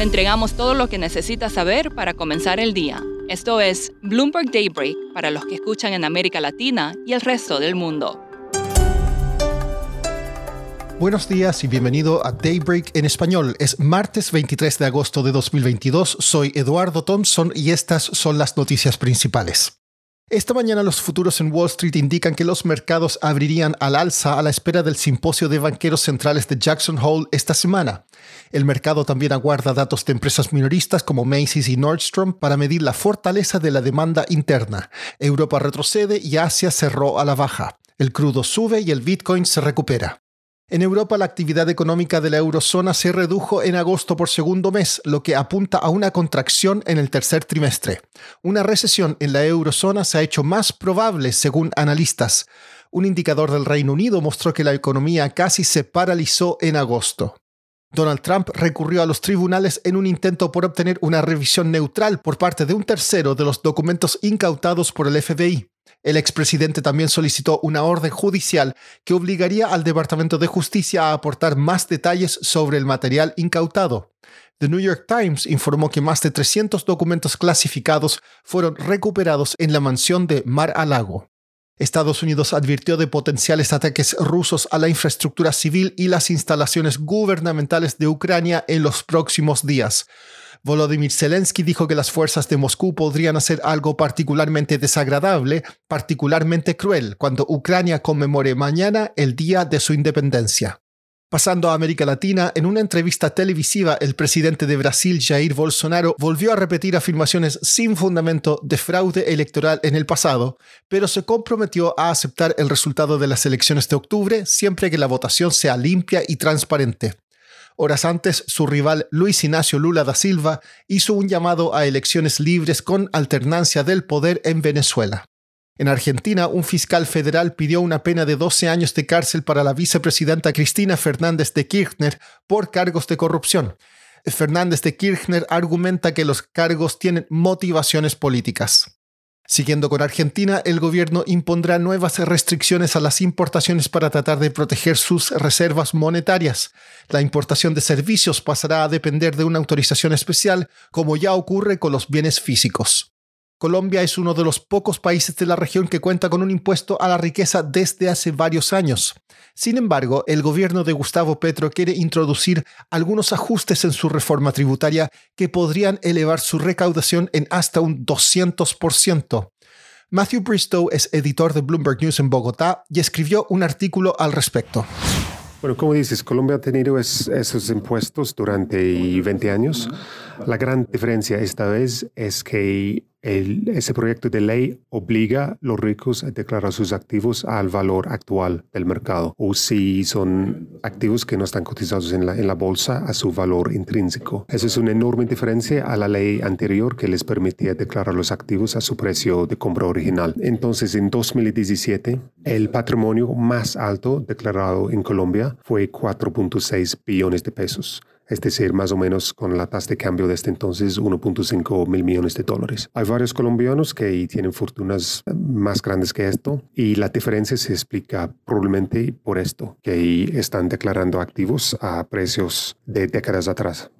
Le entregamos todo lo que necesita saber para comenzar el día. Esto es Bloomberg Daybreak para los que escuchan en América Latina y el resto del mundo. Buenos días y bienvenido a Daybreak en español. Es martes 23 de agosto de 2022. Soy Eduardo Thompson y estas son las noticias principales. Esta mañana los futuros en Wall Street indican que los mercados abrirían al alza a la espera del simposio de banqueros centrales de Jackson Hole esta semana. El mercado también aguarda datos de empresas minoristas como Macy's y Nordstrom para medir la fortaleza de la demanda interna. Europa retrocede y Asia cerró a la baja. El crudo sube y el Bitcoin se recupera. En Europa la actividad económica de la eurozona se redujo en agosto por segundo mes, lo que apunta a una contracción en el tercer trimestre. Una recesión en la eurozona se ha hecho más probable según analistas. Un indicador del Reino Unido mostró que la economía casi se paralizó en agosto. Donald Trump recurrió a los tribunales en un intento por obtener una revisión neutral por parte de un tercero de los documentos incautados por el FBI. El expresidente también solicitó una orden judicial que obligaría al Departamento de Justicia a aportar más detalles sobre el material incautado. The New York Times informó que más de 300 documentos clasificados fueron recuperados en la mansión de Mar-a-Lago. Estados Unidos advirtió de potenciales ataques rusos a la infraestructura civil y las instalaciones gubernamentales de Ucrania en los próximos días. Volodymyr Zelensky dijo que las fuerzas de Moscú podrían hacer algo particularmente desagradable, particularmente cruel, cuando Ucrania conmemore mañana el día de su independencia. Pasando a América Latina, en una entrevista televisiva, el presidente de Brasil, Jair Bolsonaro, volvió a repetir afirmaciones sin fundamento de fraude electoral en el pasado, pero se comprometió a aceptar el resultado de las elecciones de octubre siempre que la votación sea limpia y transparente. Horas antes, su rival Luis Ignacio Lula da Silva hizo un llamado a elecciones libres con alternancia del poder en Venezuela. En Argentina, un fiscal federal pidió una pena de 12 años de cárcel para la vicepresidenta Cristina Fernández de Kirchner por cargos de corrupción. Fernández de Kirchner argumenta que los cargos tienen motivaciones políticas. Siguiendo con Argentina, el gobierno impondrá nuevas restricciones a las importaciones para tratar de proteger sus reservas monetarias. La importación de servicios pasará a depender de una autorización especial, como ya ocurre con los bienes físicos. Colombia es uno de los pocos países de la región que cuenta con un impuesto a la riqueza desde hace varios años. Sin embargo, el gobierno de Gustavo Petro quiere introducir algunos ajustes en su reforma tributaria que podrían elevar su recaudación en hasta un 200%. Matthew Bristow es editor de Bloomberg News en Bogotá y escribió un artículo al respecto. Bueno, como dices, Colombia ha tenido esos impuestos durante 20 años. La gran diferencia esta vez es que ese proyecto de ley obliga a los ricos a declarar sus activos al valor actual del mercado o si son activos que no están cotizados en la, en la bolsa a su valor intrínseco. Eso es una enorme diferencia a la ley anterior que les permitía declarar los activos a su precio de compra original. Entonces, en 2017, el patrimonio más alto declarado en Colombia fue 4.6 billones de pesos es decir, más o menos con la tasa de cambio de este entonces 1.5 mil millones de dólares. Hay varios colombianos que tienen fortunas más grandes que esto y la diferencia se explica probablemente por esto, que están declarando activos a precios de décadas atrás.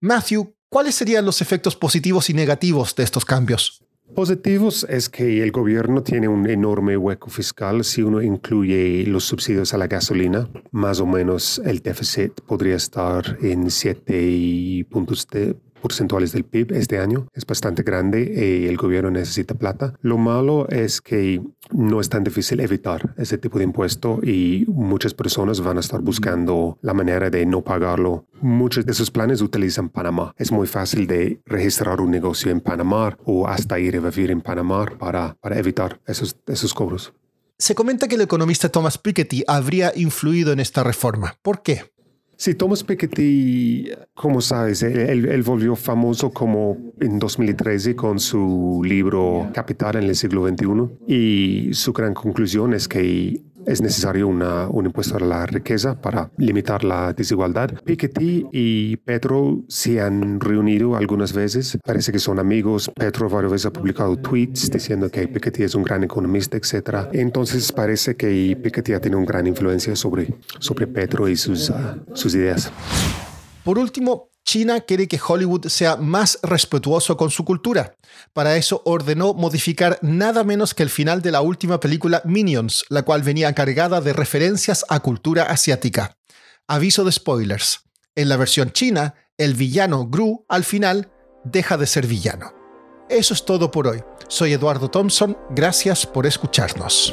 Matthew, ¿cuáles serían los efectos positivos y negativos de estos cambios? Positivos es que el gobierno tiene un enorme hueco fiscal si uno incluye los subsidios a la gasolina. Más o menos el déficit podría estar en 7 puntos de porcentuales del PIB este año. Es bastante grande y el gobierno necesita plata. Lo malo es que no es tan difícil evitar ese tipo de impuesto y muchas personas van a estar buscando la manera de no pagarlo. Muchos de esos planes utilizan Panamá. Es muy fácil de registrar un negocio en Panamá o hasta ir a vivir en Panamá para, para evitar esos, esos cobros. Se comenta que el economista Thomas Piketty habría influido en esta reforma. ¿Por qué? Sí, Thomas Piketty, como sabes, él, volvió famoso como en 2013 con su libro Capital en el siglo XXI y su gran conclusión es que es necesario una, un impuesto a la riqueza para limitar la desigualdad. Piketty y Petro se han reunido algunas veces. Parece que son amigos. Petro varias veces ha publicado tweets diciendo que Piketty es un gran economista, etc. Entonces parece que Piketty ha tenido una gran influencia sobre, sobre Petro y sus, ah, sus ideas. Por último, China quiere que Hollywood sea más respetuoso con su cultura. Para eso ordenó modificar nada menos que el final de la última película Minions, la cual venía cargada de referencias a cultura asiática. Aviso de spoilers. En la versión china, el villano Gru al final deja de ser villano. Eso es todo por hoy. Soy Eduardo Thompson, gracias por escucharnos.